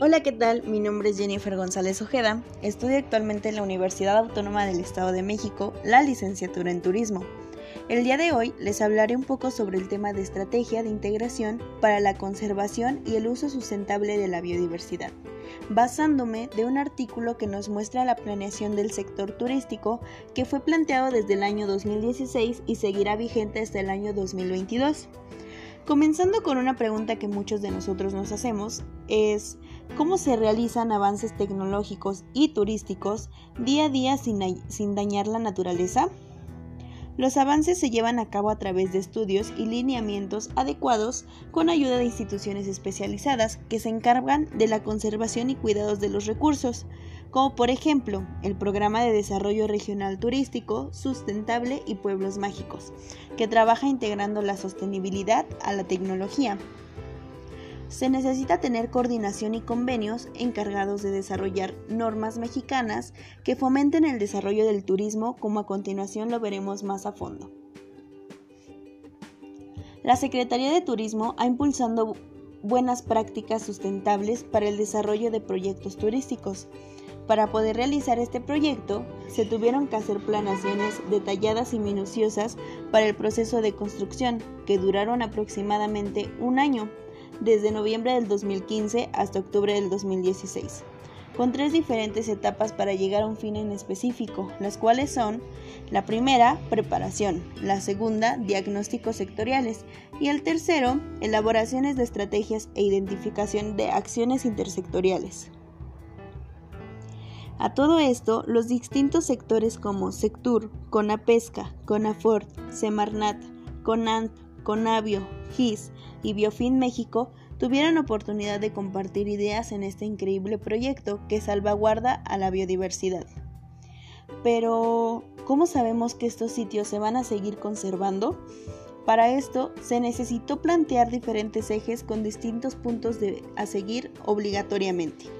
Hola, ¿qué tal? Mi nombre es Jennifer González Ojeda. Estudio actualmente en la Universidad Autónoma del Estado de México la licenciatura en Turismo. El día de hoy les hablaré un poco sobre el tema de estrategia de integración para la conservación y el uso sustentable de la biodiversidad, basándome de un artículo que nos muestra la planeación del sector turístico que fue planteado desde el año 2016 y seguirá vigente hasta el año 2022. Comenzando con una pregunta que muchos de nosotros nos hacemos, es ¿cómo se realizan avances tecnológicos y turísticos día a día sin, dañar la naturaleza? Los avances se llevan a cabo a través de estudios y lineamientos adecuados con ayuda de instituciones especializadas que se encargan de la conservación y cuidados de los recursos, como por ejemplo el Programa de Desarrollo Regional Turístico, Sustentable y Pueblos Mágicos, que trabaja integrando la sostenibilidad a la tecnología. Se necesita tener coordinación y convenios encargados de desarrollar normas mexicanas que fomenten el desarrollo del turismo, como a continuación lo veremos más a fondo. La Secretaría de Turismo ha impulsado buenas prácticas sustentables para el desarrollo de proyectos turísticos, para poder realizar este proyecto, se tuvieron que hacer planaciones detalladas y minuciosas para el proceso de construcción, que duraron aproximadamente un año, desde noviembre del 2015 hasta octubre del 2016, con tres diferentes etapas para llegar a un fin en específico, las cuales son la primera, preparación, la segunda, diagnósticos sectoriales y el tercero, elaboraciones de estrategias e identificación de acciones intersectoriales. A todo esto, los distintos sectores como Sectur, Conapesca, Conafort, Semarnat, Conant, Conavio, GIS y Biofin México tuvieron oportunidad de compartir ideas en este increíble proyecto que salvaguarda a la biodiversidad. Pero, ¿cómo sabemos que estos sitios se van a seguir conservando? Para esto se necesitó plantear diferentes ejes con distintos puntos de, a seguir obligatoriamente.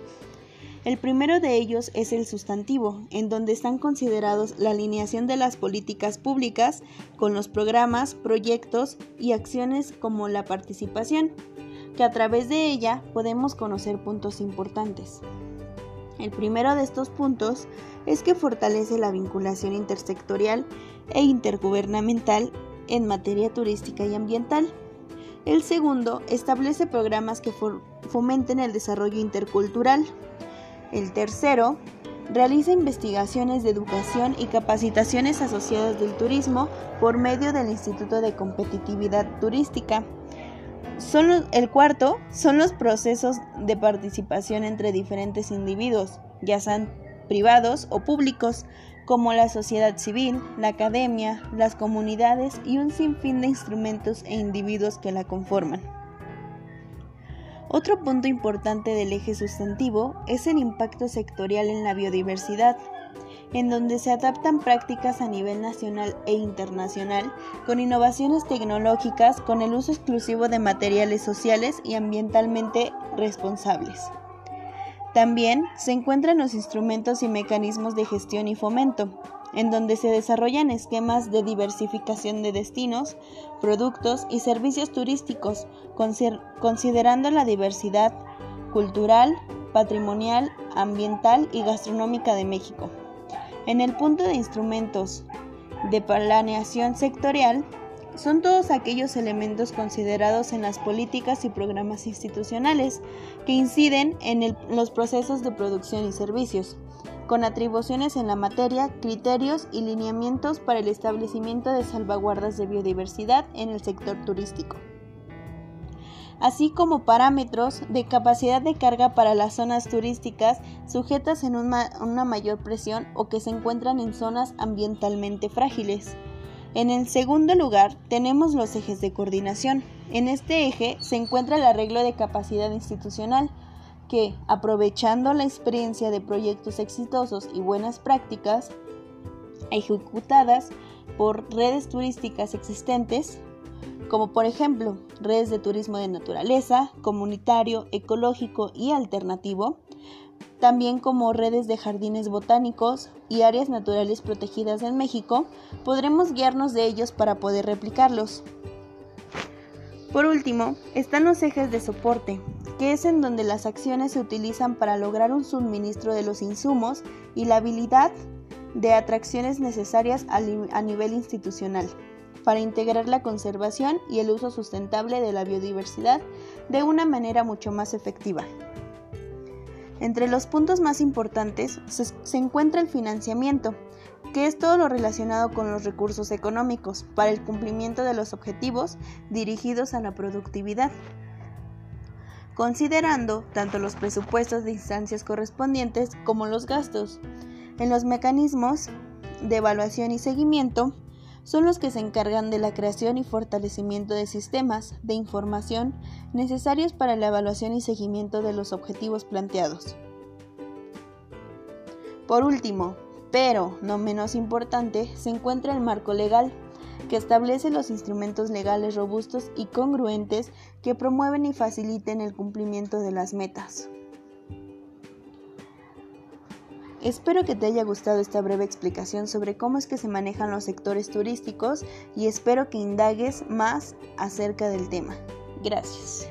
El primero de ellos es el sustantivo, en donde están considerados la alineación de las políticas públicas con los programas, proyectos y acciones como la participación, que a través de ella podemos conocer puntos importantes. El primero de estos puntos es que fortalece la vinculación intersectorial e intergubernamental en materia turística y ambiental. El segundo establece programas que fomenten el desarrollo intercultural, el tercero, realiza investigaciones de educación y capacitaciones asociadas del turismo por medio del Instituto de Competitividad Turística. el cuarto son los procesos de participación entre diferentes individuos, ya sean privados o públicos, como la sociedad civil, la academia, las comunidades y un sinfín de instrumentos e individuos que la conforman. Otro punto importante del eje sustantivo es el impacto sectorial en la biodiversidad, en donde se adaptan prácticas a nivel nacional e internacional con innovaciones tecnológicas con el uso exclusivo de materiales sociales y ambientalmente responsables. También se encuentran los instrumentos y mecanismos de gestión y fomento, en donde se desarrollan esquemas de diversificación de destinos, productos y servicios turísticos, considerando la diversidad cultural, patrimonial, ambiental y gastronómica de México. En el punto de instrumentos de planeación sectorial, son todos aquellos elementos considerados en las políticas y programas institucionales que inciden en los procesos de producción y servicios, con atribuciones en la materia, criterios y lineamientos para el establecimiento de salvaguardas de biodiversidad en el sector turístico, así como parámetros de capacidad de carga para las zonas turísticas sujetas en una, una mayor presión o que se encuentran en zonas ambientalmente frágiles. En el segundo lugar tenemos los ejes de coordinación. En este eje se encuentra el arreglo de capacidad institucional, que, aprovechando la experiencia de proyectos exitosos y buenas prácticas ejecutadas por redes turísticas existentes, como por ejemplo redes de turismo de naturaleza, comunitario, ecológico y alternativo, también como redes de jardines botánicos y áreas naturales protegidas en México, podremos guiarnos de ellos para poder replicarlos. Por último, están los ejes de soporte, que es en donde las acciones se utilizan para lograr un suministro de los insumos y la habilidad de atracciones necesarias a nivel institucional para integrar la conservación y el uso sustentable de la biodiversidad de una manera mucho más efectiva. Entre los puntos más importantes se, encuentra el financiamiento, que es todo lo relacionado con los recursos económicos para el cumplimiento de los objetivos dirigidos a la productividad, considerando tanto los presupuestos de instancias correspondientes como los gastos. En los mecanismos de evaluación y seguimiento son los que se encargan de la creación y fortalecimiento de sistemas de información necesarios para la evaluación y seguimiento de los objetivos planteados. Por último, pero no menos importante, se encuentra el marco legal, que establece los instrumentos legales robustos y congruentes que promueven y faciliten el cumplimiento de las metas. Espero que te haya gustado esta breve explicación sobre cómo es que se manejan los sectores turísticos y espero que indagues más acerca del tema. Gracias.